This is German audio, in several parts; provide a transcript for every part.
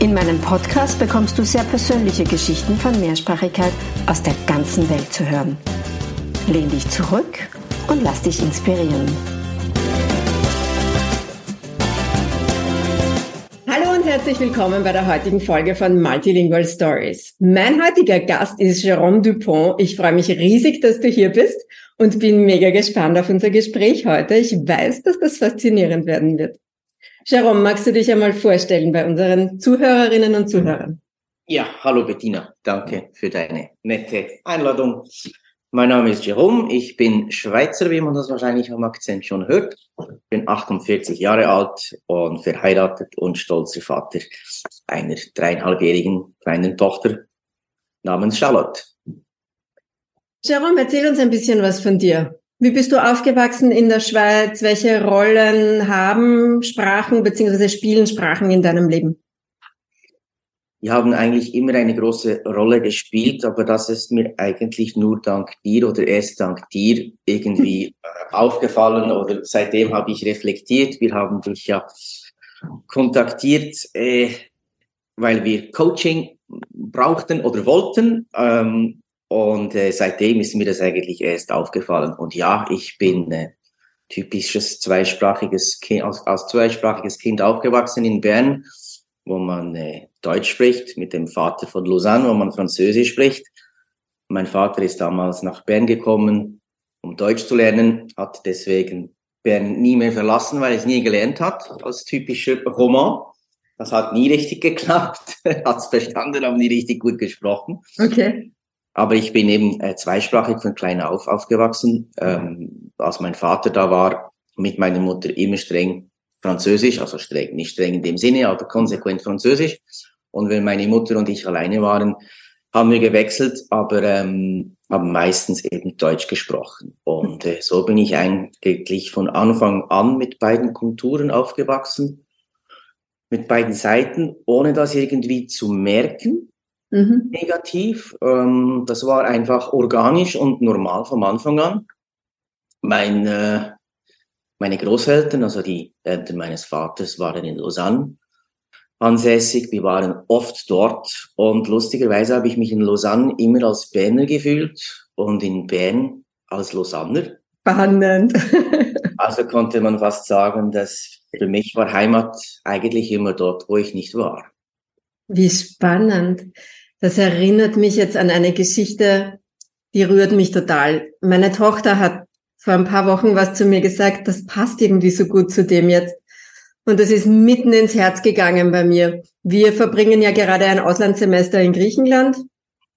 In meinem Podcast bekommst du sehr persönliche Geschichten von Mehrsprachigkeit aus der ganzen Welt zu hören. Lehn dich zurück und lass dich inspirieren. Hallo und herzlich willkommen bei der heutigen Folge von Multilingual Stories. Mein heutiger Gast ist Jérôme Dupont. Ich freue mich riesig, dass du hier bist und bin mega gespannt auf unser Gespräch heute. Ich weiß, dass das faszinierend werden wird. Jerome, magst du dich einmal vorstellen bei unseren Zuhörerinnen und Zuhörern? Ja, hallo Bettina, danke für deine nette Einladung. Mein Name ist Jerome, ich bin Schweizer, wie man das wahrscheinlich am Akzent schon hört. Bin 48 Jahre alt und verheiratet und stolzer Vater einer dreieinhalbjährigen kleinen Tochter namens Charlotte. Jerome, erzähl uns ein bisschen was von dir. Wie bist du aufgewachsen in der Schweiz? Welche Rollen haben Sprachen bzw. spielen Sprachen in deinem Leben? Die haben eigentlich immer eine große Rolle gespielt, aber das ist mir eigentlich nur dank dir oder erst dank dir irgendwie aufgefallen oder seitdem habe ich reflektiert. Wir haben dich ja kontaktiert, äh, weil wir Coaching brauchten oder wollten. Ähm, und äh, seitdem ist mir das eigentlich erst aufgefallen. Und ja, ich bin äh, typisches zweisprachiges Kind, als, als zweisprachiges Kind aufgewachsen in Bern, wo man äh, Deutsch spricht, mit dem Vater von Lausanne, wo man Französisch spricht. Mein Vater ist damals nach Bern gekommen, um Deutsch zu lernen, hat deswegen Bern nie mehr verlassen, weil er es nie gelernt hat, als typischer Roman. Das hat nie richtig geklappt, hat es verstanden, aber nie richtig gut gesprochen. Okay. Aber ich bin eben äh, zweisprachig von klein auf aufgewachsen. Ähm, als mein Vater da war, mit meiner Mutter immer streng Französisch, also streng, nicht streng in dem Sinne, aber konsequent Französisch. Und wenn meine Mutter und ich alleine waren, haben wir gewechselt, aber ähm, haben meistens eben Deutsch gesprochen. Und äh, so bin ich eigentlich von Anfang an mit beiden Kulturen aufgewachsen, mit beiden Seiten, ohne das irgendwie zu merken mhm. negativ. Ähm, das war einfach organisch und normal vom Anfang an. Mein, äh, meine Großeltern, also die Eltern meines Vaters, waren in Lausanne ansässig. Wir waren oft dort und lustigerweise habe ich mich in Lausanne immer als Berner gefühlt und in Bern als Lausanner. Spannend. also konnte man fast sagen, dass für mich war Heimat eigentlich immer dort, wo ich nicht war. Wie spannend. Das erinnert mich jetzt an eine Geschichte, die rührt mich total. Meine Tochter hat vor ein paar Wochen was zu mir gesagt, das passt irgendwie so gut zu dem jetzt. Und das ist mitten ins Herz gegangen bei mir. Wir verbringen ja gerade ein Auslandssemester in Griechenland.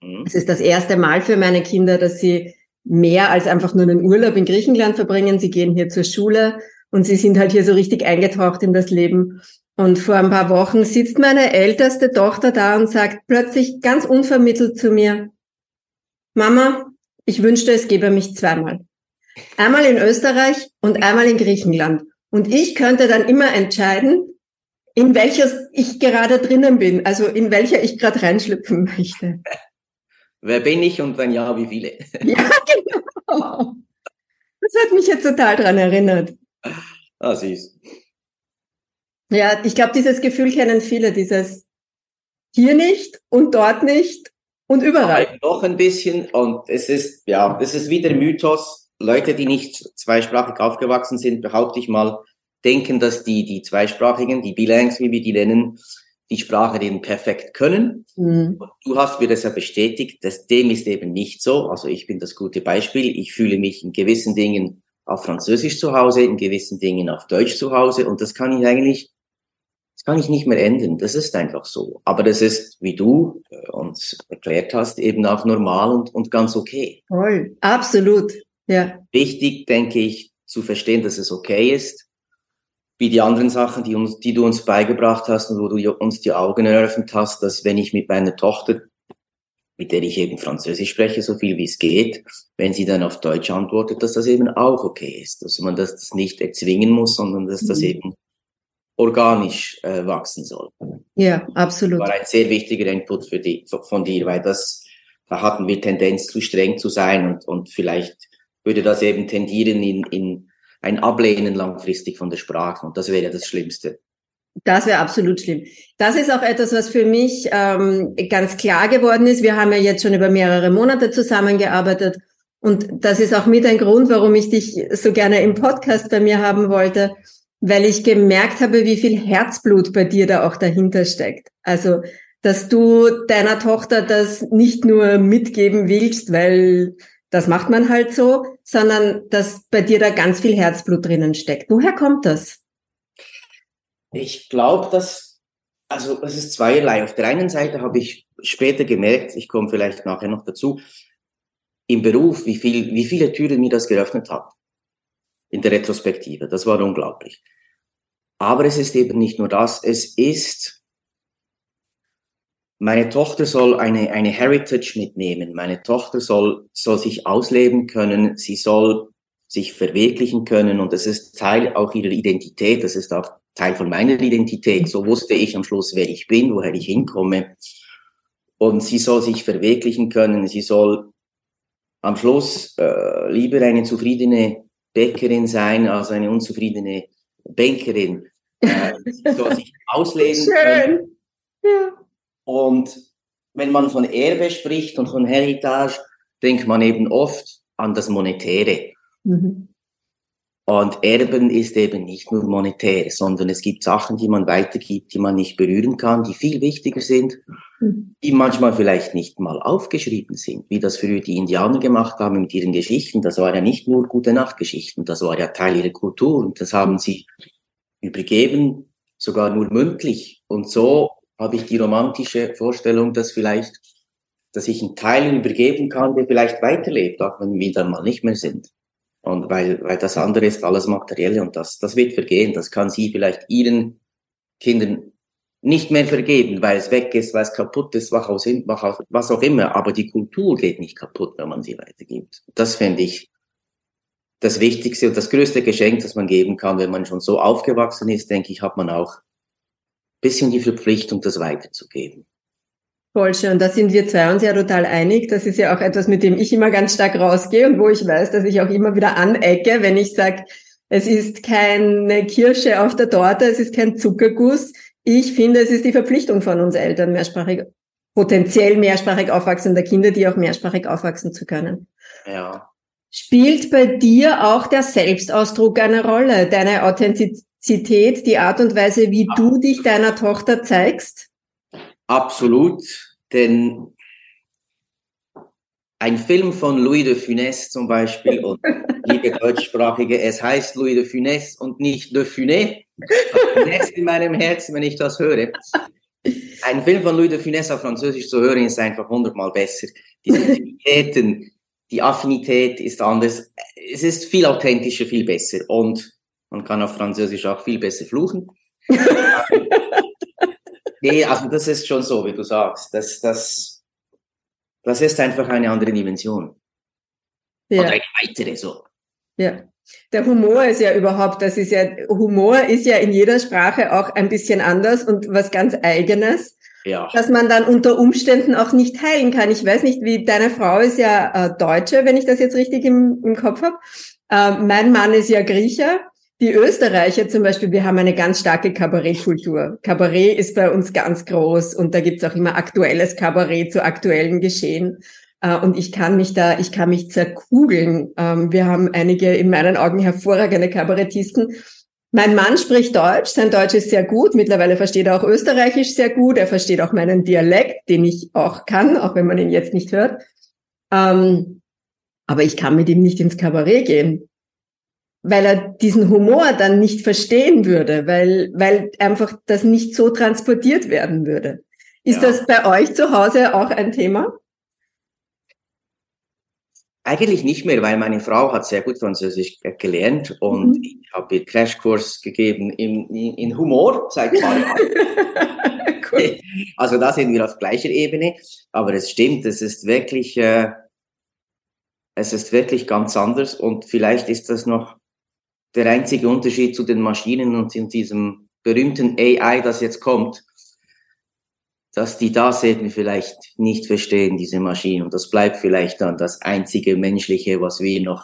Mhm. Es ist das erste Mal für meine Kinder, dass sie mehr als einfach nur einen Urlaub in Griechenland verbringen. Sie gehen hier zur Schule und sie sind halt hier so richtig eingetaucht in das Leben. Und vor ein paar Wochen sitzt meine älteste Tochter da und sagt plötzlich ganz unvermittelt zu mir, Mama, ich wünschte, es gäbe mich zweimal. Einmal in Österreich und einmal in Griechenland. Und ich könnte dann immer entscheiden, in welches ich gerade drinnen bin, also in welcher ich gerade reinschlüpfen möchte. Wer bin ich und wenn ja, wie viele? Ja, genau. Das hat mich jetzt total dran erinnert. Ah, süß. Ja, ich glaube, dieses Gefühl kennen viele, dieses hier nicht und dort nicht und überall. Aber noch ein bisschen und es ist, ja, es ist wieder Mythos. Leute, die nicht zweisprachig aufgewachsen sind, behaupte ich mal, denken, dass die, die Zweisprachigen, die Bilangs, wie wir die nennen, die Sprache den perfekt können. Mhm. du hast mir das ja bestätigt, dass dem ist eben nicht so. Also ich bin das gute Beispiel. Ich fühle mich in gewissen Dingen auf Französisch zu Hause, in gewissen Dingen auf Deutsch zu Hause und das kann ich eigentlich das kann ich nicht mehr ändern. Das ist einfach so. Aber das ist, wie du äh, uns erklärt hast, eben auch normal und, und ganz okay. Voll. Absolut. Ja. Wichtig, denke ich, zu verstehen, dass es okay ist. wie die anderen Sachen, die, uns, die du uns beigebracht hast und wo du uns die Augen eröffnet hast, dass wenn ich mit meiner Tochter, mit der ich eben Französisch spreche, so viel wie es geht, wenn sie dann auf Deutsch antwortet, dass das eben auch okay ist, dass man das nicht erzwingen muss, sondern dass das mhm. eben organisch äh, wachsen soll. Ja, absolut. Das war ein sehr wichtiger Input für die, von dir, weil das, da hatten wir Tendenz zu streng zu sein und, und vielleicht würde das eben tendieren in, in ein Ablehnen langfristig von der Sprache und das wäre das Schlimmste. Das wäre absolut schlimm. Das ist auch etwas, was für mich ähm, ganz klar geworden ist. Wir haben ja jetzt schon über mehrere Monate zusammengearbeitet und das ist auch mit ein Grund, warum ich dich so gerne im Podcast bei mir haben wollte, weil ich gemerkt habe, wie viel Herzblut bei dir da auch dahinter steckt. Also, dass du deiner Tochter das nicht nur mitgeben willst, weil das macht man halt so, sondern dass bei dir da ganz viel Herzblut drinnen steckt. Woher kommt das? Ich glaube, dass, also es ist zweierlei. Auf der einen Seite habe ich später gemerkt, ich komme vielleicht nachher noch dazu, im Beruf, wie, viel, wie viele Türen mir das geöffnet hat. In der Retrospektive. Das war unglaublich. Aber es ist eben nicht nur das, es ist meine Tochter soll eine, eine Heritage mitnehmen. Meine Tochter soll, soll sich ausleben können. Sie soll sich verwirklichen können. Und das ist Teil auch ihrer Identität. Das ist auch Teil von meiner Identität. So wusste ich am Schluss, wer ich bin, woher ich hinkomme. Und sie soll sich verwirklichen können. Sie soll am Schluss äh, lieber eine zufriedene Bäckerin sein als eine unzufriedene Bankerin. Äh, soll sich ausleben Schön. können. Ja. Und wenn man von Erbe spricht und von Heritage, denkt man eben oft an das Monetäre. Mhm. Und Erben ist eben nicht nur monetär, sondern es gibt Sachen, die man weitergibt, die man nicht berühren kann, die viel wichtiger sind, mhm. die manchmal vielleicht nicht mal aufgeschrieben sind, wie das früher die Indianer gemacht haben mit ihren Geschichten. Das war ja nicht nur gute Nachtgeschichten, das war ja Teil ihrer Kultur und das haben sie übergeben, sogar nur mündlich. Und so habe ich die romantische Vorstellung, dass vielleicht, dass ich einen Teil übergeben kann, der vielleicht weiterlebt, auch wenn wir dann mal nicht mehr sind. Und weil, weil das andere ist alles Materielle und das, das wird vergehen. Das kann sie vielleicht ihren Kindern nicht mehr vergeben, weil es weg ist, weil es kaputt ist, was auch immer. Aber die Kultur geht nicht kaputt, wenn man sie weitergibt. Das fände ich das Wichtigste und das größte Geschenk, das man geben kann, wenn man schon so aufgewachsen ist, denke ich, hat man auch bisschen die Verpflichtung, das weiterzugeben. Voll schön. Da sind wir zwei uns ja total einig. Das ist ja auch etwas, mit dem ich immer ganz stark rausgehe und wo ich weiß, dass ich auch immer wieder anecke, wenn ich sage, es ist keine Kirsche auf der Torte, es ist kein Zuckerguss. Ich finde, es ist die Verpflichtung von uns Eltern, mehrsprachig, potenziell mehrsprachig aufwachsender Kinder, die auch mehrsprachig aufwachsen zu können. Ja. Spielt bei dir auch der Selbstausdruck eine Rolle, deine Authentizität? Authentizität, die Art und Weise, wie du dich deiner Tochter zeigst? Absolut, denn ein Film von Louis de Funès zum Beispiel und liebe Deutschsprachige, es heißt Louis de Funès und nicht de Funès. Funès in meinem Herzen, wenn ich das höre. Ein Film von Louis de Funès auf Französisch zu hören ist einfach hundertmal besser. Die Sensitivitäten, die Affinität ist anders. Es ist viel authentischer, viel besser und man kann auf Französisch auch viel besser fluchen. nee, also das ist schon so, wie du sagst. Das, das, das ist einfach eine andere Dimension. Ja. Oder eine weitere so. Ja. Der Humor ist ja überhaupt, das ist ja, Humor ist ja in jeder Sprache auch ein bisschen anders und was ganz eigenes. Ja. Dass man dann unter Umständen auch nicht teilen kann. Ich weiß nicht, wie deine Frau ist ja äh, Deutsche, wenn ich das jetzt richtig im, im Kopf habe. Äh, mein Mann ist ja Griecher die Österreicher zum Beispiel, wir haben eine ganz starke Kabarettkultur. Kabarett ist bei uns ganz groß und da gibt's auch immer aktuelles Kabarett zu aktuellen Geschehen. Äh, und ich kann mich da, ich kann mich zerkugeln. Ähm, wir haben einige in meinen Augen hervorragende Kabarettisten. Mein Mann spricht Deutsch, sein Deutsch ist sehr gut. Mittlerweile versteht er auch Österreichisch sehr gut. Er versteht auch meinen Dialekt, den ich auch kann, auch wenn man ihn jetzt nicht hört. Ähm, aber ich kann mit ihm nicht ins Kabarett gehen weil er diesen Humor dann nicht verstehen würde, weil, weil einfach das nicht so transportiert werden würde. Ist ja. das bei euch zu Hause auch ein Thema? Eigentlich nicht mehr, weil meine Frau hat sehr gut Französisch gelernt und mhm. ich habe ihr Crashkurs gegeben in, in, in Humor seit zwei Jahren. cool. Also da sind wir auf gleicher Ebene, aber es stimmt, es ist wirklich, äh, es ist wirklich ganz anders und vielleicht ist das noch der einzige Unterschied zu den Maschinen und in diesem berühmten AI, das jetzt kommt dass die das eben vielleicht nicht verstehen, diese Maschinen. Und das bleibt vielleicht dann das einzige Menschliche, was wir noch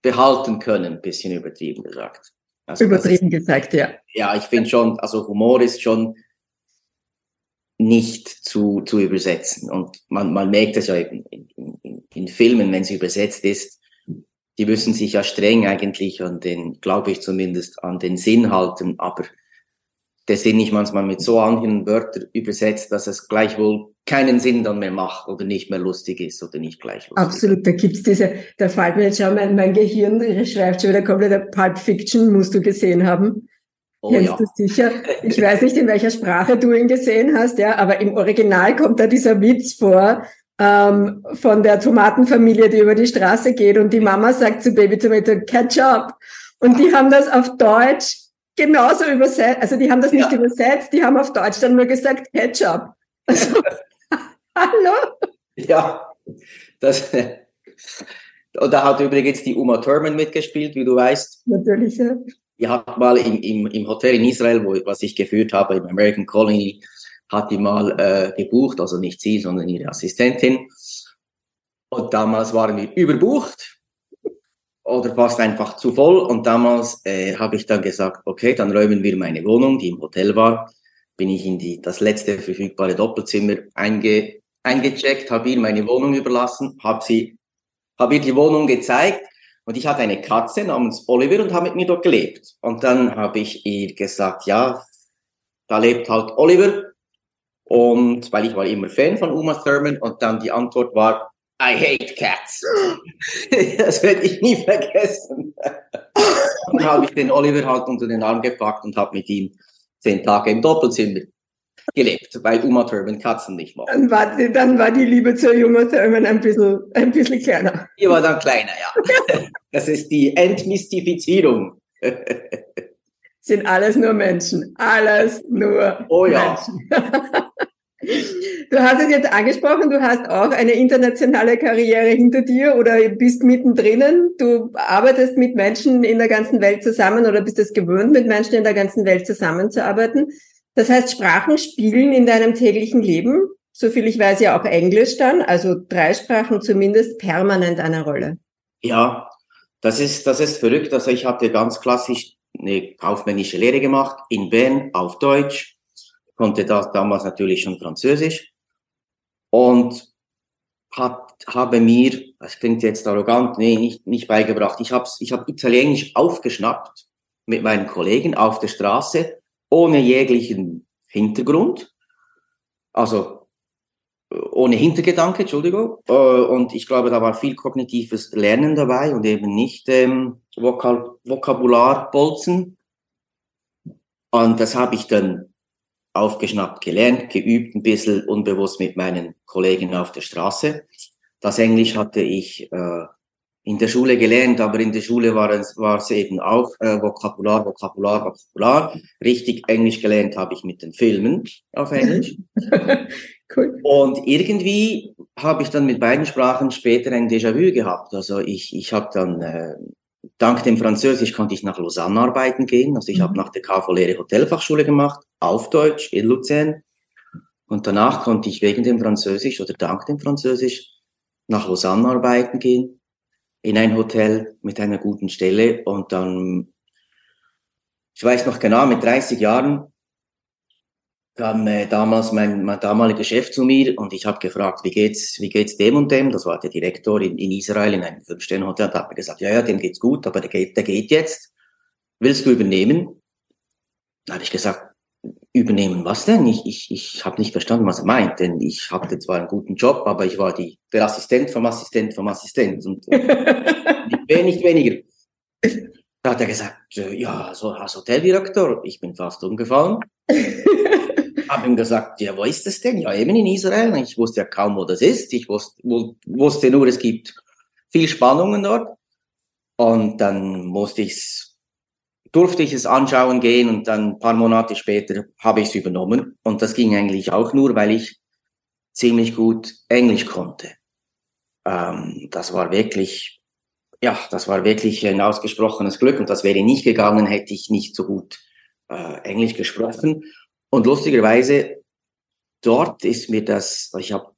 behalten können, ein bisschen übertrieben gesagt. Also übertrieben ist, gesagt, ja. Ja, ich finde schon, also Humor ist schon nicht zu, zu übersetzen. Und man, man merkt es ja eben in, in, in Filmen, wenn es übersetzt ist, die müssen sich ja streng eigentlich an den, glaube ich zumindest, an den Sinn halten, aber der Sinn ich manchmal mit so anderen Wörtern übersetzt, dass es gleichwohl keinen Sinn dann mehr macht oder nicht mehr lustig ist oder nicht gleich lustig. Absolut, da gibt's diese, da fällt mir jetzt schon mein, mein Gehirn schreibt schon wieder komplett, Pulp Fiction musst du gesehen haben. Oh, Kennst ja. du sicher? Ich weiß nicht, in welcher Sprache du ihn gesehen hast, ja, aber im Original kommt da dieser Witz vor, ähm, von der Tomatenfamilie, die über die Straße geht und die Mama sagt zu Baby Tomato, catch up. Und die haben das auf Deutsch genauso übersetzt, also die haben das nicht ja. übersetzt, die haben auf Deutsch dann nur gesagt Ketchup. Also, hallo? Ja, das, und da hat übrigens die Uma Thurman mitgespielt, wie du weißt. Natürlich, ja. Die hat mal im, im, im Hotel in Israel, wo, was ich geführt habe, im American Colony, hat die mal äh, gebucht, also nicht sie, sondern ihre Assistentin. Und damals waren wir überbucht oder fast einfach zu voll. Und damals äh, habe ich dann gesagt, okay, dann räumen wir meine Wohnung, die im Hotel war. Bin ich in die, das letzte verfügbare Doppelzimmer einge, eingecheckt, habe ihr meine Wohnung überlassen, habe sie, habe ihr die Wohnung gezeigt und ich hatte eine Katze namens Oliver und habe mit mir dort gelebt. Und dann habe ich ihr gesagt, ja, da lebt halt Oliver. Und weil ich war immer Fan von Uma Thurman und dann die Antwort war, I hate cats. das werde ich nie vergessen. dann habe ich den Oliver halt unter den Arm gepackt und habe mit ihm zehn Tage im Doppelzimmer gelebt, weil Uma Thurman Katzen nicht mag. Dann war, die, dann war die Liebe zur Uma Thurman ein bisschen, ein bisschen kleiner. Die war dann kleiner, ja. Das ist die Entmystifizierung. Sind alles nur Menschen. Alles nur oh, ja. Menschen. Du hast es jetzt angesprochen, du hast auch eine internationale Karriere hinter dir oder bist mittendrin. Du arbeitest mit Menschen in der ganzen Welt zusammen oder bist es gewöhnt, mit Menschen in der ganzen Welt zusammenzuarbeiten. Das heißt, Sprachen spielen in deinem täglichen Leben, soviel ich weiß ja auch Englisch dann, also drei Sprachen zumindest, permanent eine Rolle. Ja, das ist, das ist verrückt. Also ich habe ganz klassisch eine kaufmännische Lehre gemacht in Bern auf Deutsch konnte das damals natürlich schon Französisch und hat, habe mir, das klingt jetzt arrogant, nee, nicht, nicht beigebracht, ich habe ich hab Italienisch aufgeschnappt mit meinen Kollegen auf der Straße, ohne jeglichen Hintergrund, also ohne Hintergedanke, Entschuldigung. Äh, und ich glaube, da war viel kognitives Lernen dabei und eben nicht ähm, Vokal Vokabularbolzen. Und das habe ich dann aufgeschnappt, gelernt, geübt, ein bisschen unbewusst mit meinen Kollegen auf der Straße. Das Englisch hatte ich äh, in der Schule gelernt, aber in der Schule war es, war es eben auch äh, Vokabular, Vokabular, Vokabular. Richtig Englisch gelernt habe ich mit den Filmen auf Englisch. cool. Und irgendwie habe ich dann mit beiden Sprachen später ein Déjà-vu gehabt. Also ich, ich habe dann äh, dank dem Französisch konnte ich nach Lausanne arbeiten gehen. Also ich mhm. habe nach der KV-Lehre Hotelfachschule gemacht, auf Deutsch in Luzern. Und danach konnte ich wegen dem Französisch oder dank dem Französisch nach Lausanne arbeiten gehen, in ein Hotel mit einer guten Stelle. Und dann, ich weiß noch genau, mit 30 Jahren kam äh, damals mein, mein damaliger Chef zu mir und ich habe gefragt, wie geht's, wie geht's dem und dem? Das war der Direktor in, in Israel in einem Fünf-Sterne-Hotel. Da hat er gesagt, ja, ja, dem geht's gut, aber der geht, der geht jetzt. Willst du übernehmen? Da habe ich gesagt, übernehmen was denn? Ich, ich, ich habe nicht verstanden, was er meint, denn ich hatte zwar einen guten Job, aber ich war die, der Assistent vom Assistent vom Assistent und äh, nicht weniger. Da hat er gesagt, äh, ja, so als Hoteldirektor, ich bin fast umgefallen habe ihm gesagt, ja, wo ist das denn? Ja, eben in Israel. Ich wusste ja kaum, wo das ist. Ich wusste, wusste nur, es gibt viel Spannungen dort. Und dann musste ich's, durfte ich es anschauen gehen und dann ein paar Monate später habe ich es übernommen. Und das ging eigentlich auch nur, weil ich ziemlich gut Englisch konnte. Ähm, das war wirklich, ja, das war wirklich ein ausgesprochenes Glück und das wäre nicht gegangen, hätte ich nicht so gut äh, Englisch gesprochen. Und lustigerweise, dort ist mir das, ich habe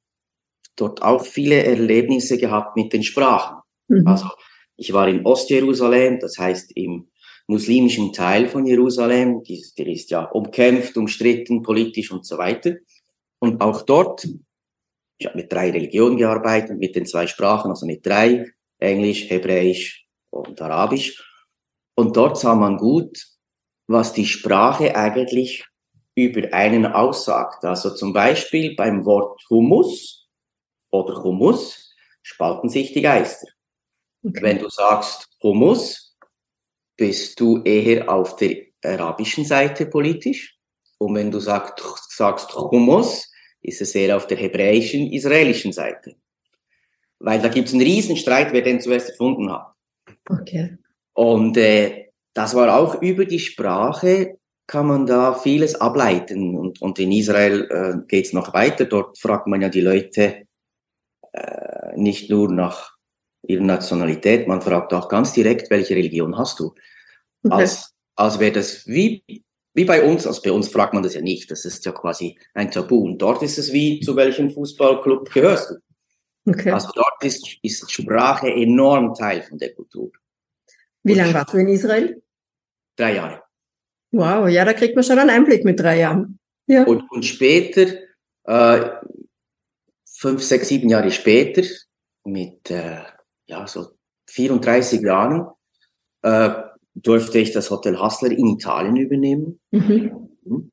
dort auch viele Erlebnisse gehabt mit den Sprachen. Mhm. Also ich war in Ostjerusalem, das heißt im muslimischen Teil von Jerusalem, der ist ja umkämpft, umstritten, politisch und so weiter. Und auch dort, ich habe mit drei Religionen gearbeitet, mit den zwei Sprachen, also mit drei, Englisch, Hebräisch und Arabisch. Und dort sah man gut, was die Sprache eigentlich über einen aussagt. Also zum Beispiel beim Wort Humus oder Humus spalten sich die Geister. Okay. Wenn du sagst Humus, bist du eher auf der arabischen Seite politisch. Und wenn du sagst, sagst Humus, ist es eher auf der hebräischen, israelischen Seite. Weil da gibt es einen Riesenstreit, wer den zuerst erfunden hat. Okay. Und äh, das war auch über die Sprache, kann man da vieles ableiten. Und, und in Israel äh, geht es noch weiter. Dort fragt man ja die Leute äh, nicht nur nach ihrer Nationalität, man fragt auch ganz direkt, welche Religion hast du? Okay. Als, als wäre das wie, wie bei uns, also bei uns fragt man das ja nicht, das ist ja quasi ein Tabu. Und dort ist es wie, zu welchem Fußballclub gehörst du? Okay. Also dort ist, ist Sprache enorm Teil von der Kultur. Wie lange warst du in Israel? Drei Jahre. Wow, ja, da kriegt man schon einen Einblick mit drei Jahren. Ja. Und, und später, äh, fünf, sechs, sieben Jahre später, mit äh, ja, so 34 Jahren, äh, durfte ich das Hotel Hassler in Italien übernehmen. Mhm. mhm.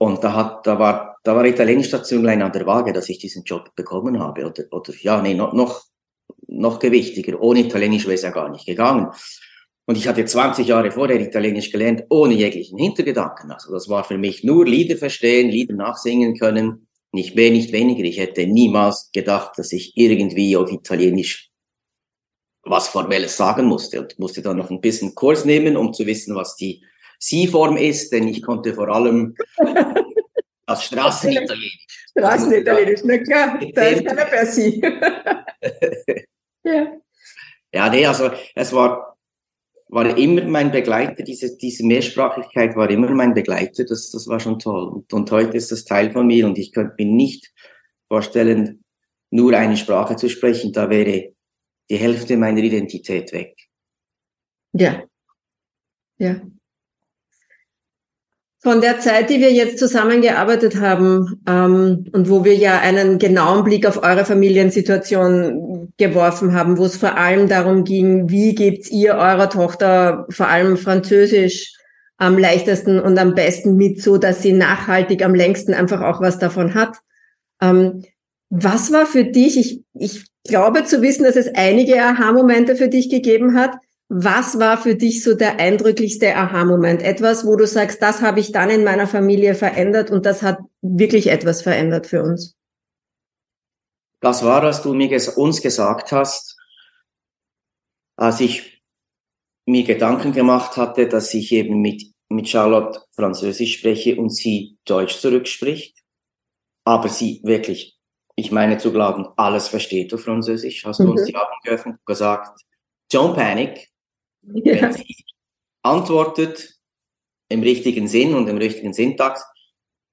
Und da hat, da war, da war Italienisch-Station klein an der Waage, dass ich diesen Job bekommen habe. Oder, oder ja, nee, noch, noch, noch gewichtiger. Ohne Italienisch wäre es ja gar nicht gegangen. Und ich hatte 20 Jahre vorher Italienisch gelernt, ohne jeglichen Hintergedanken. Also das war für mich nur Lieder verstehen, Lieder nachsingen können, nicht mehr, nicht weniger. Ich hätte niemals gedacht, dass ich irgendwie auf Italienisch was Formelles sagen musste und musste dann noch ein bisschen Kurs nehmen, um zu wissen, was die Sie-Form ist, denn ich konnte vor allem das Straßenitalienisch. Straßenitalienisch, na klar, da ist keiner per Sie. ja. Ja, nee, also es war, war immer mein Begleiter, diese, diese Mehrsprachigkeit war immer mein Begleiter, das, das war schon toll. Und, und heute ist das Teil von mir und ich könnte mir nicht vorstellen, nur eine Sprache zu sprechen, da wäre die Hälfte meiner Identität weg. Ja. Ja. Von der Zeit, die wir jetzt zusammengearbeitet haben ähm, und wo wir ja einen genauen Blick auf eure Familiensituation geworfen haben, wo es vor allem darum ging, wie gebt ihr eurer Tochter vor allem Französisch am leichtesten und am besten mit, so dass sie nachhaltig am längsten einfach auch was davon hat. Ähm, was war für dich, ich, ich glaube zu wissen, dass es einige Aha-Momente für dich gegeben hat. Was war für dich so der eindrücklichste Aha-Moment? Etwas, wo du sagst, das habe ich dann in meiner Familie verändert und das hat wirklich etwas verändert für uns. Das war, was du mir uns gesagt hast, als ich mir Gedanken gemacht hatte, dass ich eben mit, mit Charlotte Französisch spreche und sie Deutsch zurückspricht, aber sie wirklich ich meine zu glauben, alles versteht du Französisch, hast du mhm. uns die Augen geöffnet und gesagt, don't panic. Ja. Antwortet im richtigen Sinn und im richtigen Syntax,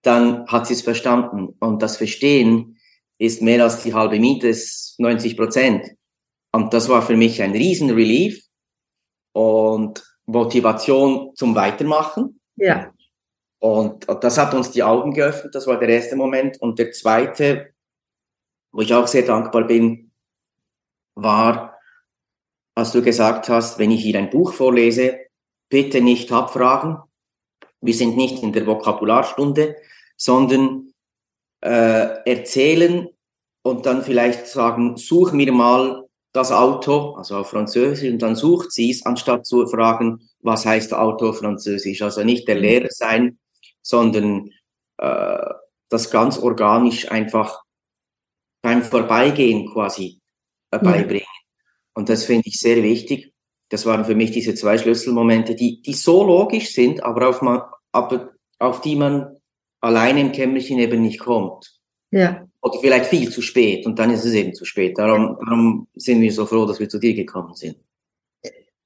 dann hat sie es verstanden. Und das Verstehen ist mehr als die halbe Miete, ist 90 Prozent. Und das war für mich ein riesen Relief und Motivation zum Weitermachen. Ja. Und das hat uns die Augen geöffnet, das war der erste Moment. Und der zweite wo ich auch sehr dankbar bin, war, als du gesagt hast, wenn ich hier ein Buch vorlese, bitte nicht abfragen. Wir sind nicht in der Vokabularstunde, sondern äh, erzählen und dann vielleicht sagen, such mir mal das Auto, also auf Französisch, und dann sucht sie es, anstatt zu fragen, was heißt Auto auf Französisch. Also nicht der Lehrer sein, sondern äh, das ganz organisch einfach beim Vorbeigehen quasi äh, beibringen. Und das finde ich sehr wichtig. Das waren für mich diese zwei Schlüsselmomente, die, die so logisch sind, aber auf, man, aber auf die man alleine im Kämmerchen eben nicht kommt. Ja. Oder vielleicht viel zu spät und dann ist es eben zu spät. Darum, darum sind wir so froh, dass wir zu dir gekommen sind.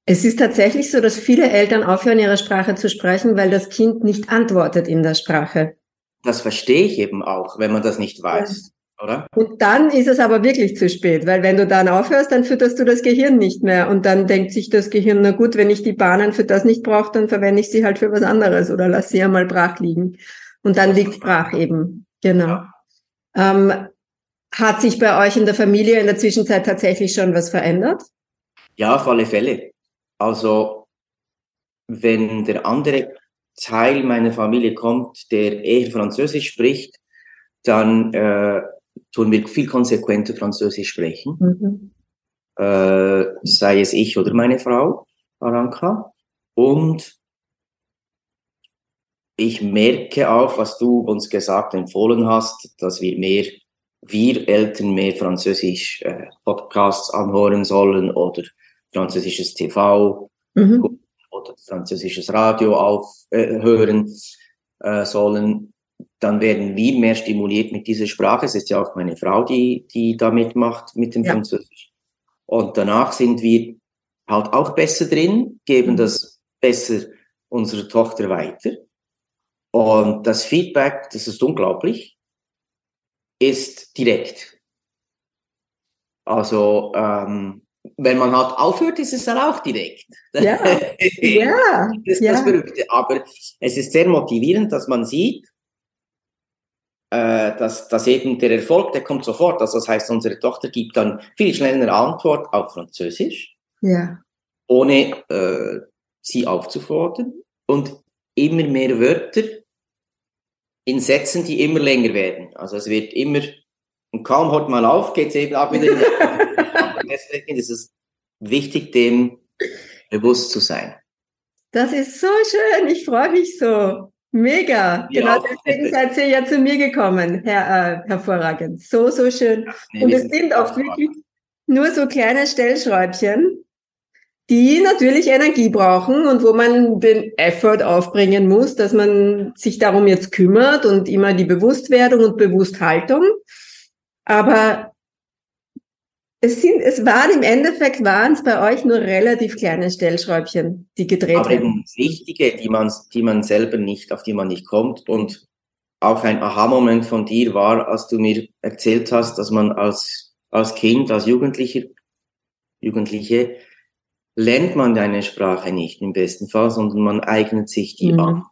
Es ist tatsächlich so, dass viele Eltern aufhören, ihre Sprache zu sprechen, weil das Kind nicht antwortet in der Sprache. Das verstehe ich eben auch, wenn man das nicht weiß. Oder? Und dann ist es aber wirklich zu spät, weil wenn du dann aufhörst, dann fütterst du das Gehirn nicht mehr und dann denkt sich das Gehirn, na gut, wenn ich die Bahnen für das nicht brauche, dann verwende ich sie halt für was anderes oder lass sie ja mal brach liegen. Und dann liegt brach eben. Genau. Ja. Ähm, hat sich bei euch in der Familie in der Zwischenzeit tatsächlich schon was verändert? Ja, auf alle Fälle. Also, wenn der andere Teil meiner Familie kommt, der eher Französisch spricht, dann äh, tun wir viel konsequenter Französisch sprechen. Mhm. Äh, sei es ich oder meine Frau, Aranka. Und ich merke auch, was du uns gesagt, empfohlen hast, dass wir mehr, wir Eltern mehr Französisch äh, Podcasts anhören sollen oder französisches TV mhm. oder französisches Radio aufhören äh, äh, sollen, dann werden wir mehr stimuliert mit dieser Sprache. Es ist ja auch meine Frau, die, die da mitmacht mit dem ja. Französisch. Und danach sind wir halt auch besser drin, geben mhm. das besser unserer Tochter weiter. Und das Feedback, das ist unglaublich, ist direkt. Also ähm, wenn man halt aufhört, ist es dann auch direkt. Ja, ja. das ist ja. das Verrückte. Aber es ist sehr motivierend, dass man sieht, äh, dass, dass eben der Erfolg, der kommt sofort. Also das heißt, unsere Tochter gibt dann viel schneller Antwort auf Französisch, ja. ohne äh, sie aufzufordern und immer mehr Wörter in Sätzen, die immer länger werden. Also es wird immer, und kaum hört man auf, geht es eben auch wieder deswegen ist es wichtig, dem bewusst zu sein. Das ist so schön. Ich freue mich so. Mega. Ja. Genau deswegen seid ihr ja zu mir gekommen, Herr, äh, hervorragend. So, so schön. Nee, Und es sind oft wirklich nur so kleine Stellschräubchen, die natürlich Energie brauchen und wo man den Effort aufbringen muss, dass man sich darum jetzt kümmert und immer die Bewusstwerdung und Bewussthaltung. Aber es sind, es waren im Endeffekt waren es bei euch nur relativ kleine Stellschräubchen, die gedreht Aber werden. wichtige, die man, die man selber nicht, auf die man nicht kommt. Und auch ein Aha-Moment von dir war, als du mir erzählt hast, dass man als, als Kind, als Jugendlicher, Jugendliche, lernt man deine Sprache nicht im besten Fall, sondern man eignet sich die mhm. an.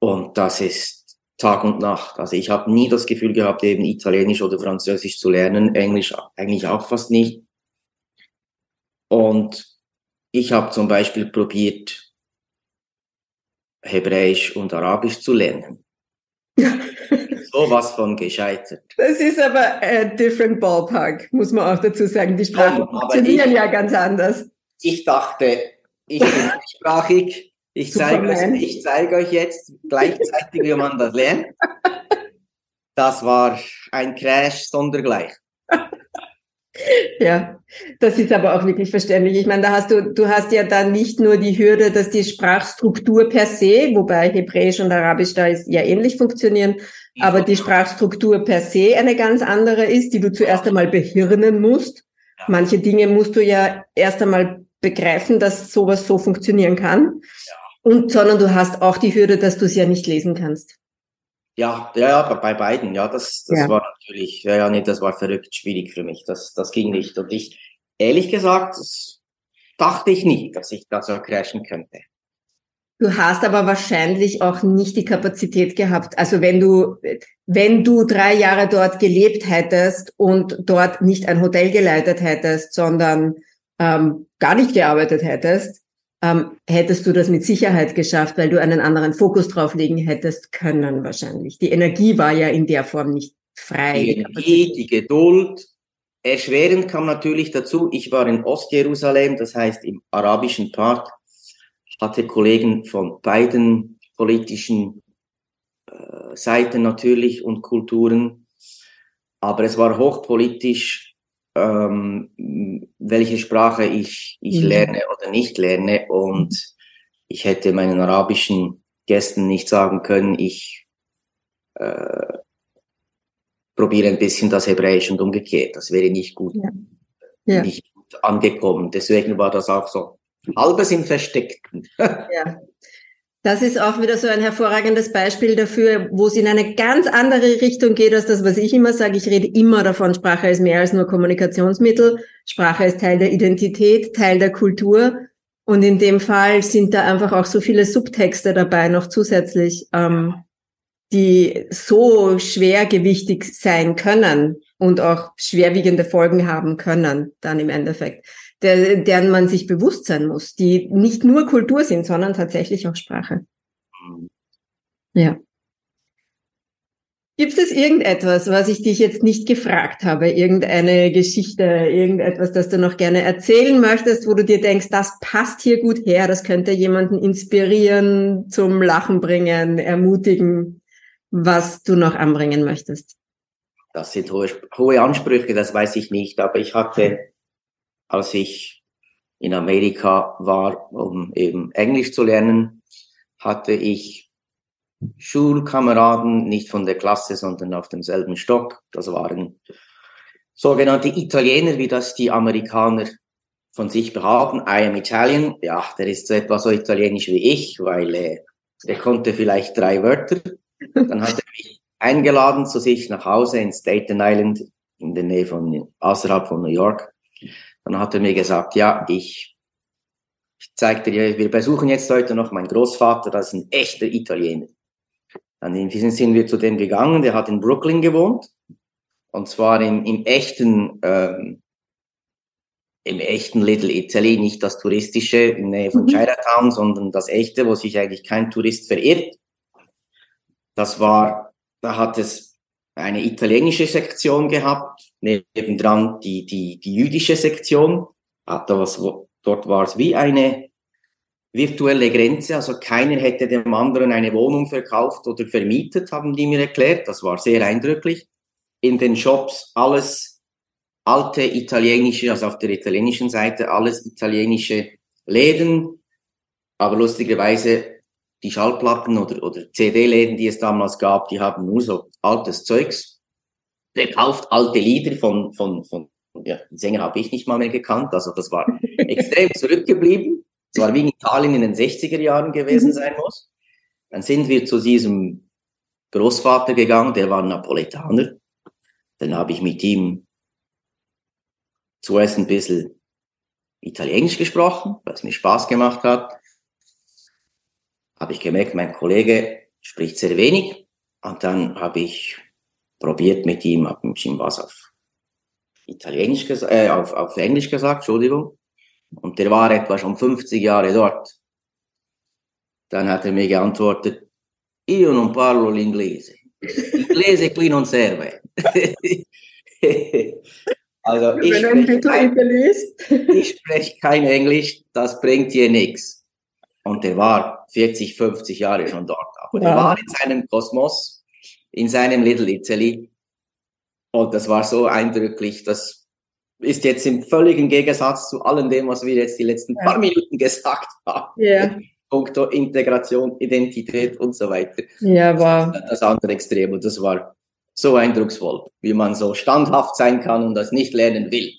Und das ist Tag und Nacht. Also ich habe nie das Gefühl gehabt, eben Italienisch oder Französisch zu lernen, Englisch eigentlich auch fast nicht. Und ich habe zum Beispiel probiert, Hebräisch und Arabisch zu lernen. so was von gescheitert. Das ist aber a different ballpark, muss man auch dazu sagen. Die Sprachen funktionieren ja ganz anders. Ich dachte, ich bin sprachig, ich zeige, euch, ich zeige euch jetzt gleichzeitig, wie man das lernt. Das war ein Crash sondergleich. Ja, das ist aber auch wirklich verständlich. Ich meine, da hast du, du hast ja dann nicht nur die Hürde, dass die Sprachstruktur per se, wobei Hebräisch und Arabisch da ist, ja ähnlich funktionieren, aber die Sprachstruktur per se eine ganz andere ist, die du zuerst einmal behirnen musst. Manche Dinge musst du ja erst einmal begreifen, dass sowas so funktionieren kann. Und, sondern du hast auch die Hürde, dass du es ja nicht lesen kannst. Ja, ja, bei beiden, ja, das, das ja. war natürlich, ja, ja, nee, das war verrückt schwierig für mich. Das, das ging nicht. Und ich, ehrlich gesagt, dachte ich nicht, dass ich da so crashen könnte. Du hast aber wahrscheinlich auch nicht die Kapazität gehabt. Also wenn du, wenn du drei Jahre dort gelebt hättest und dort nicht ein Hotel geleitet hättest, sondern ähm, gar nicht gearbeitet hättest, ähm, hättest du das mit Sicherheit geschafft, weil du einen anderen Fokus drauflegen hättest können wahrscheinlich. Die Energie war ja in der Form nicht frei. Die Energie, die Geduld. Erschwerend kam natürlich dazu, ich war in Ostjerusalem, das heißt im arabischen Part, hatte Kollegen von beiden politischen äh, Seiten natürlich und Kulturen, aber es war hochpolitisch ähm, welche Sprache ich, ich mhm. lerne oder nicht lerne. Und ich hätte meinen arabischen Gästen nicht sagen können, ich äh, probiere ein bisschen das Hebräisch und umgekehrt. Das wäre nicht gut, ja. Ja. nicht gut angekommen. Deswegen war das auch so halbes im Versteckten. ja. Das ist auch wieder so ein hervorragendes Beispiel dafür, wo es in eine ganz andere Richtung geht als das, was ich immer sage. Ich rede immer davon, Sprache ist mehr als nur Kommunikationsmittel. Sprache ist Teil der Identität, Teil der Kultur. Und in dem Fall sind da einfach auch so viele Subtexte dabei noch zusätzlich, ähm, die so schwergewichtig sein können und auch schwerwiegende Folgen haben können dann im Endeffekt der, deren man sich bewusst sein muss, die nicht nur Kultur sind, sondern tatsächlich auch Sprache. Ja. Gibt es irgendetwas, was ich dich jetzt nicht gefragt habe? Irgendeine Geschichte, irgendetwas, das du noch gerne erzählen möchtest, wo du dir denkst, das passt hier gut her, das könnte jemanden inspirieren, zum Lachen bringen, ermutigen, was du noch anbringen möchtest? Das sind hohe, hohe Ansprüche, das weiß ich nicht, aber ich hatte als ich in Amerika war, um eben Englisch zu lernen, hatte ich Schulkameraden, nicht von der Klasse, sondern auf demselben Stock. Das waren sogenannte Italiener, wie das die Amerikaner von sich behaupten. I am Italian. Ja, der ist so etwa so italienisch wie ich, weil äh, der konnte vielleicht drei Wörter. Dann hat er mich eingeladen zu sich nach Hause in Staten Island, in der Nähe von, außerhalb von New York. Dann hat er mir gesagt, ja, ich, ich zeig dir, wir besuchen jetzt heute noch meinen Großvater, das ist ein echter Italiener. Dann sind wir zu dem gegangen, der hat in Brooklyn gewohnt. Und zwar im, im echten, ähm, im echten Little Italy, nicht das touristische in Nähe von mhm. Chinatown, sondern das echte, wo sich eigentlich kein Tourist verirrt. Das war, da hat es eine italienische Sektion gehabt, nebendran die, die, die jüdische Sektion. Hat da was, dort war es wie eine virtuelle Grenze, also keiner hätte dem anderen eine Wohnung verkauft oder vermietet, haben die mir erklärt. Das war sehr eindrücklich. In den Shops alles alte italienische, also auf der italienischen Seite alles italienische Läden, aber lustigerweise die Schallplatten oder, oder CD-Läden, die es damals gab, die haben nur so altes Zeugs verkauft, alte Lieder von, von, von ja, den Sänger habe ich nicht mal mehr gekannt, also das war extrem zurückgeblieben. Es war wie in Italien in den 60er Jahren gewesen mhm. sein muss. Dann sind wir zu diesem Großvater gegangen, der war Napoletaner. Dann habe ich mit ihm zuerst ein bisschen Italienisch gesprochen, was mir Spaß gemacht hat habe ich gemerkt, mein Kollege spricht sehr wenig. Und dann habe ich probiert mit ihm, habe ihm was auf Italienisch gesagt, äh, auf, auf Englisch gesagt, Entschuldigung. Und der war etwa schon 50 Jahre dort. Dann hat er mir geantwortet, io non parlo l'inglese. Inglese qui non serve. also ich spreche, kein, ich spreche kein Englisch, das bringt dir nichts. Und der war 40, 50 Jahre schon dort. Aber ja. der war in seinem Kosmos, in seinem Little Italy. Und das war so eindrücklich. Das ist jetzt im völligen Gegensatz zu allem dem, was wir jetzt die letzten ja. paar Minuten gesagt haben. Ja. Punkto Integration, Identität und so weiter. Ja, war. Das, das andere Extrem. Und das war so eindrucksvoll, wie man so standhaft sein kann und das nicht lernen will.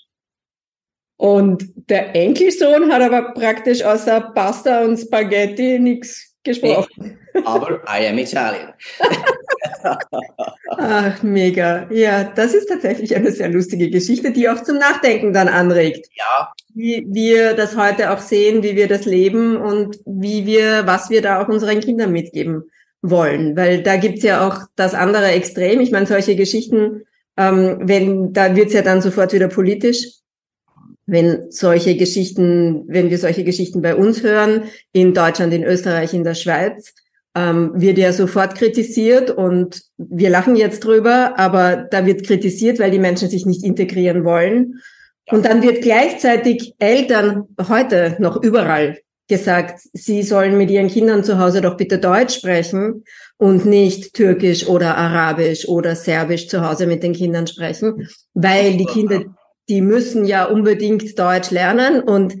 Und der Enkelsohn hat aber praktisch außer Pasta und Spaghetti nichts gesprochen. Nee, aber I am Italian. Ach, mega. Ja, das ist tatsächlich eine sehr lustige Geschichte, die auch zum Nachdenken dann anregt. Ja. Wie wir das heute auch sehen, wie wir das leben und wie wir, was wir da auch unseren Kindern mitgeben wollen. Weil da gibt's ja auch das andere Extrem. Ich meine, solche Geschichten, ähm, wenn, da wird's ja dann sofort wieder politisch wenn solche Geschichten, wenn wir solche Geschichten bei uns hören, in Deutschland, in Österreich, in der Schweiz, ähm, wird ja sofort kritisiert und wir lachen jetzt drüber, aber da wird kritisiert, weil die Menschen sich nicht integrieren wollen. Und dann wird gleichzeitig Eltern heute noch überall gesagt, sie sollen mit ihren Kindern zu Hause doch bitte Deutsch sprechen und nicht Türkisch oder Arabisch oder Serbisch zu Hause mit den Kindern sprechen, weil die Kinder die müssen ja unbedingt Deutsch lernen. Und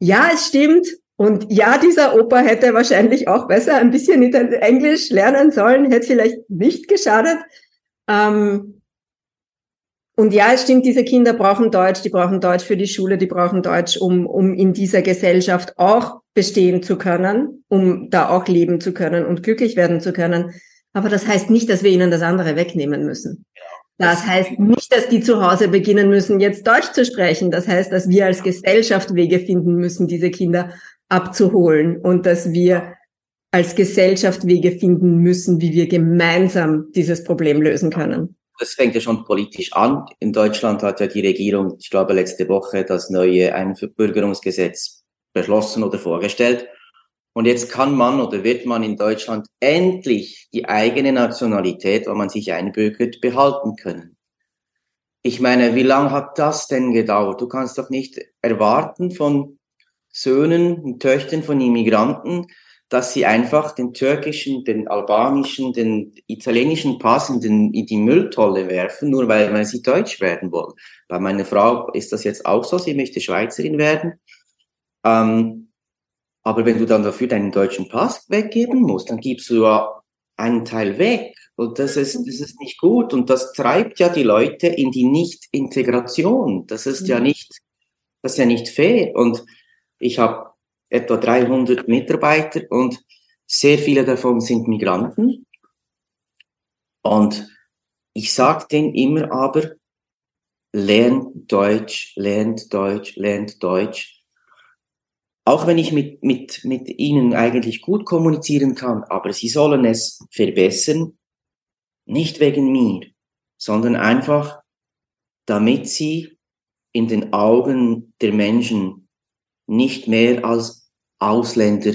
ja, es stimmt. Und ja, dieser Opa hätte wahrscheinlich auch besser ein bisschen Englisch lernen sollen, hätte vielleicht nicht geschadet. Ähm, und ja, es stimmt, diese Kinder brauchen Deutsch, die brauchen Deutsch für die Schule, die brauchen Deutsch, um, um in dieser Gesellschaft auch bestehen zu können, um da auch leben zu können und glücklich werden zu können. Aber das heißt nicht, dass wir ihnen das andere wegnehmen müssen. Das heißt nicht, dass die zu Hause beginnen müssen, jetzt Deutsch zu sprechen. Das heißt, dass wir als Gesellschaft Wege finden müssen, diese Kinder abzuholen und dass wir als Gesellschaft Wege finden müssen, wie wir gemeinsam dieses Problem lösen können das fängt ja schon politisch an. In Deutschland hat ja die Regierung, ich glaube, letzte Woche das neue Einbürgerungsgesetz beschlossen oder vorgestellt. Und jetzt kann man oder wird man in Deutschland endlich die eigene Nationalität, wenn man sich einbürgert, behalten können. Ich meine, wie lange hat das denn gedauert? Du kannst doch nicht erwarten von Söhnen und Töchtern von Immigranten, dass sie einfach den türkischen, den albanischen, den italienischen Pass in, den, in die Mülltolle werfen, nur weil, weil sie Deutsch werden wollen. Bei meiner Frau ist das jetzt auch so, sie möchte Schweizerin werden. Ähm, aber wenn du dann dafür deinen deutschen Pass weggeben musst, dann gibst du ja einen Teil weg. Und das ist, das ist nicht gut. Und das treibt ja die Leute in die Nicht-Integration. Das ist ja mhm. nicht, das ist ja nicht fair. Und ich habe etwa 300 Mitarbeiter und sehr viele davon sind Migranten. Und ich sage denen immer aber, lernt Deutsch, lernt Deutsch, lernt Deutsch. Auch wenn ich mit, mit, mit ihnen eigentlich gut kommunizieren kann, aber sie sollen es verbessern, nicht wegen mir, sondern einfach, damit sie in den Augen der Menschen nicht mehr als Ausländer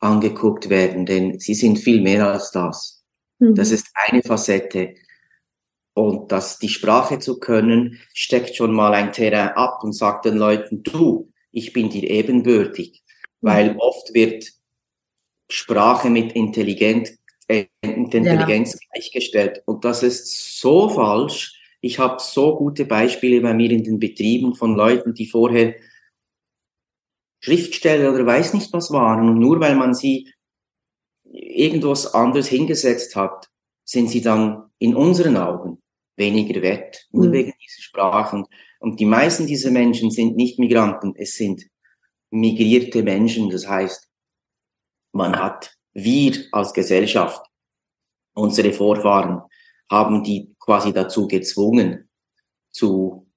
angeguckt werden, denn sie sind viel mehr als das. Mhm. Das ist eine Facette. Und das, die Sprache zu können, steckt schon mal ein Terrain ab und sagt den Leuten, du, ich bin dir ebenbürtig. Mhm. Weil oft wird Sprache mit äh, Intelligenz ja. gleichgestellt. Und das ist so falsch. Ich habe so gute Beispiele bei mir in den Betrieben von Leuten, die vorher Schriftsteller oder weiß nicht was waren. Und nur weil man sie irgendwas anderes hingesetzt hat, sind sie dann in unseren Augen weniger wert, nur mhm. wegen dieser Sprachen. Und die meisten dieser Menschen sind nicht Migranten, es sind migrierte Menschen. Das heißt, man hat, wir als Gesellschaft, unsere Vorfahren, haben die quasi dazu gezwungen, zu,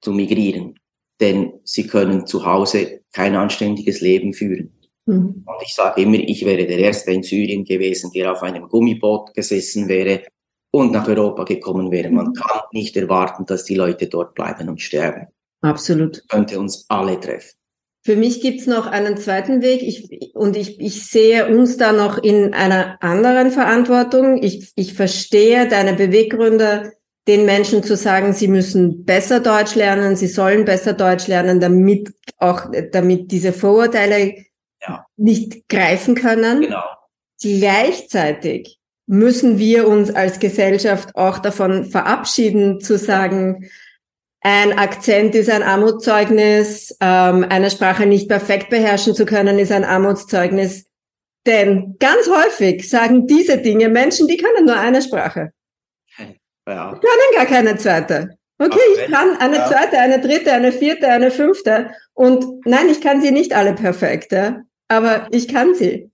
zu migrieren. Denn sie können zu Hause kein anständiges Leben führen. Mhm. Und ich sage immer, ich wäre der Erste in Syrien gewesen, der auf einem Gummiboot gesessen wäre und nach Europa gekommen wäre. Man mhm. kann nicht erwarten, dass die Leute dort bleiben und sterben. Absolut. Das könnte uns alle treffen. Für mich gibt's noch einen zweiten Weg ich, und ich, ich sehe uns da noch in einer anderen Verantwortung. Ich, ich verstehe deine Beweggründe, den Menschen zu sagen, sie müssen besser Deutsch lernen, sie sollen besser Deutsch lernen, damit auch, damit diese Vorurteile ja. nicht greifen können. Genau. Gleichzeitig müssen wir uns als Gesellschaft auch davon verabschieden, zu sagen, ein Akzent ist ein Armutszeugnis, ähm, eine Sprache nicht perfekt beherrschen zu können, ist ein Armutszeugnis. Denn ganz häufig sagen diese Dinge Menschen, die können nur eine Sprache. Ja. Ich kann gar keine zweite. Okay, ich kann eine ja. zweite, eine dritte, eine vierte, eine fünfte. Und nein, ich kann sie nicht alle perfekt, ja? aber ich kann sie.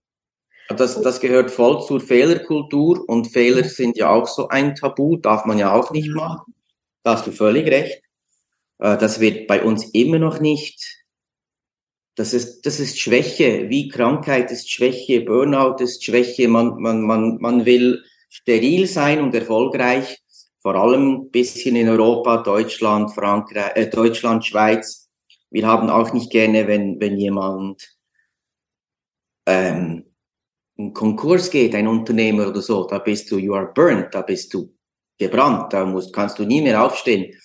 Das, das gehört voll zur Fehlerkultur und Fehler sind ja auch so ein Tabu, darf man ja auch nicht machen. Da hast du völlig recht. Äh, das wird bei uns immer noch nicht. Das ist, das ist Schwäche, wie Krankheit ist Schwäche, Burnout ist Schwäche. Man, man, man, man will steril sein und erfolgreich vor allem ein bisschen in Europa, Deutschland, Frankreich, äh, Deutschland, Schweiz. Wir haben auch nicht gerne, wenn, wenn jemand ähm, in Konkurs geht, ein Unternehmer oder so, da bist du, you are burnt, da bist du gebrannt, da musst, kannst du nie mehr aufstehen.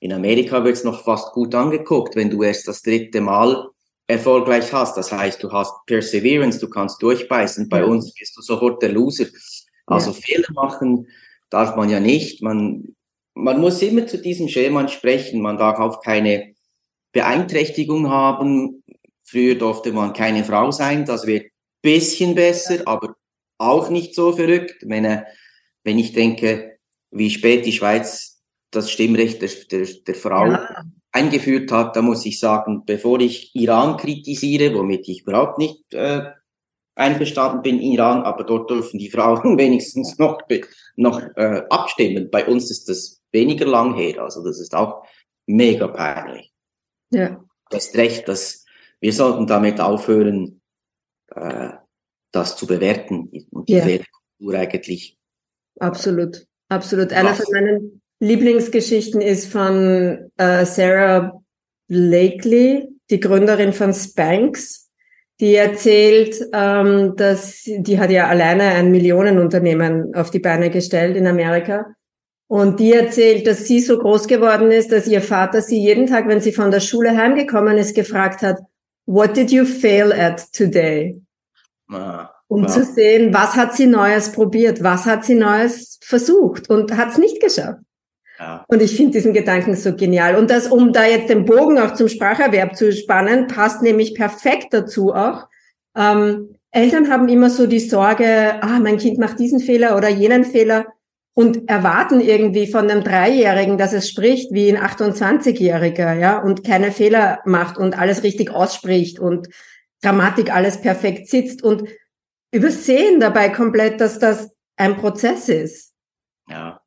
In Amerika wird's noch fast gut angeguckt, wenn du erst das dritte Mal erfolgreich hast. Das heißt, du hast Perseverance, du kannst durchbeißen. Bei uns bist du sofort der Loser. Also ja. Fehler machen, darf man ja nicht. Man, man muss immer zu diesem Schema sprechen. Man darf auch keine Beeinträchtigung haben. Früher durfte man keine Frau sein. Das wird bisschen besser, aber auch nicht so verrückt. Wenn, wenn ich denke, wie spät die Schweiz das Stimmrecht der, der, der Frau ja. eingeführt hat, da muss ich sagen, bevor ich Iran kritisiere, womit ich überhaupt nicht äh, einverstanden bin, Iran, aber dort dürfen die Frauen wenigstens noch, noch äh, abstimmen. Bei uns ist das weniger lang her, also das ist auch mega peinlich. Ja. Du hast recht, dass wir sollten damit aufhören, äh, das zu bewerten und die ja. Fehlerkultur eigentlich. Absolut, absolut. Eine von meinen Lieblingsgeschichten ist von äh, Sarah Blakely, die Gründerin von Spanx. Die erzählt, ähm, dass die hat ja alleine ein Millionenunternehmen auf die Beine gestellt in Amerika. Und die erzählt, dass sie so groß geworden ist, dass ihr Vater sie jeden Tag, wenn sie von der Schule heimgekommen ist, gefragt hat, What did you fail at today? Ah, um wow. zu sehen, was hat sie Neues probiert, was hat sie Neues versucht und hat es nicht geschafft. Ja. Und ich finde diesen Gedanken so genial. Und das, um da jetzt den Bogen auch zum Spracherwerb zu spannen, passt nämlich perfekt dazu auch. Ähm, Eltern haben immer so die Sorge, ah, mein Kind macht diesen Fehler oder jenen Fehler und erwarten irgendwie von einem Dreijährigen, dass es spricht wie ein 28-Jähriger, ja, und keine Fehler macht und alles richtig ausspricht und Grammatik alles perfekt sitzt und übersehen dabei komplett, dass das ein Prozess ist. Ja.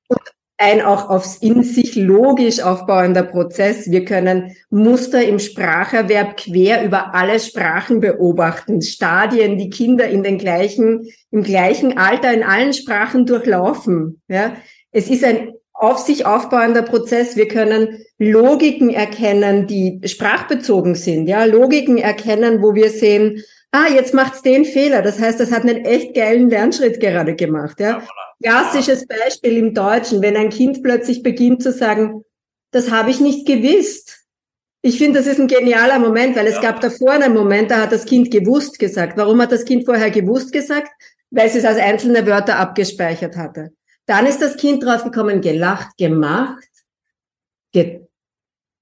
Ein auch aufs in sich logisch aufbauender Prozess. Wir können Muster im Spracherwerb quer über alle Sprachen beobachten, Stadien, die Kinder in den gleichen, im gleichen Alter in allen Sprachen durchlaufen. Ja, es ist ein auf sich aufbauender Prozess. Wir können Logiken erkennen, die sprachbezogen sind. Ja, Logiken erkennen, wo wir sehen, ah, jetzt macht's den Fehler. Das heißt, das hat einen echt geilen Lernschritt gerade gemacht. Ja, Klassisches Beispiel im Deutschen, wenn ein Kind plötzlich beginnt zu sagen, das habe ich nicht gewusst. Ich finde, das ist ein genialer Moment, weil es ja. gab davor einen Moment, da hat das Kind gewusst gesagt. Warum hat das Kind vorher gewusst gesagt? Weil es es als einzelne Wörter abgespeichert hatte. Dann ist das Kind draufgekommen, gelacht, gemacht, ge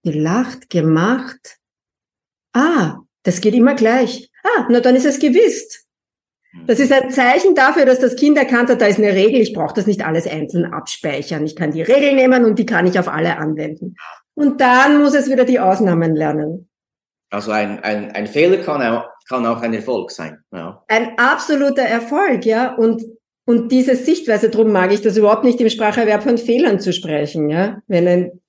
gelacht, gemacht. Ah, das geht immer gleich. Ah, na dann ist es gewiss. Das ist ein Zeichen dafür, dass das Kind erkannt hat, da ist eine Regel, ich brauche das nicht alles einzeln abspeichern. Ich kann die Regel nehmen und die kann ich auf alle anwenden. Und dann muss es wieder die Ausnahmen lernen. Also ein, ein, ein Fehler kann auch, kann auch ein Erfolg sein. Ja. Ein absoluter Erfolg, ja. Und, und diese Sichtweise, drum mag ich das überhaupt nicht im Spracherwerb von Fehlern zu sprechen, ja. Wenn ein,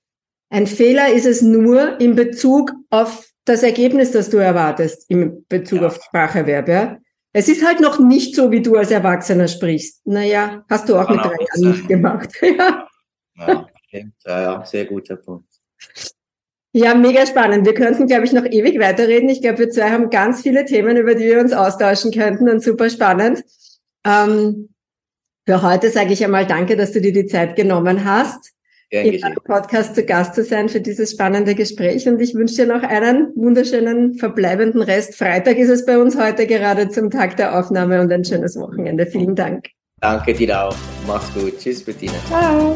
ein Fehler ist es nur in Bezug auf das Ergebnis, das du erwartest, im Bezug ja. auf Spracherwerb, ja. Es ist halt noch nicht so, wie du als Erwachsener sprichst. Naja, hast du auch Kann mit drei Jahren nicht gemacht. ja. Ja, ja, ja, sehr guter Punkt. Ja, mega spannend. Wir könnten, glaube ich, noch ewig weiterreden. Ich glaube, wir zwei haben ganz viele Themen, über die wir uns austauschen könnten und super spannend. Ähm, für heute sage ich einmal danke, dass du dir die Zeit genommen hast meinem Podcast zu Gast zu sein für dieses spannende Gespräch. Und ich wünsche dir noch einen wunderschönen verbleibenden Rest. Freitag ist es bei uns heute gerade zum Tag der Aufnahme und ein schönes Wochenende. Vielen Dank. Danke dir auch. Mach's gut. Tschüss, Bettina. Ciao.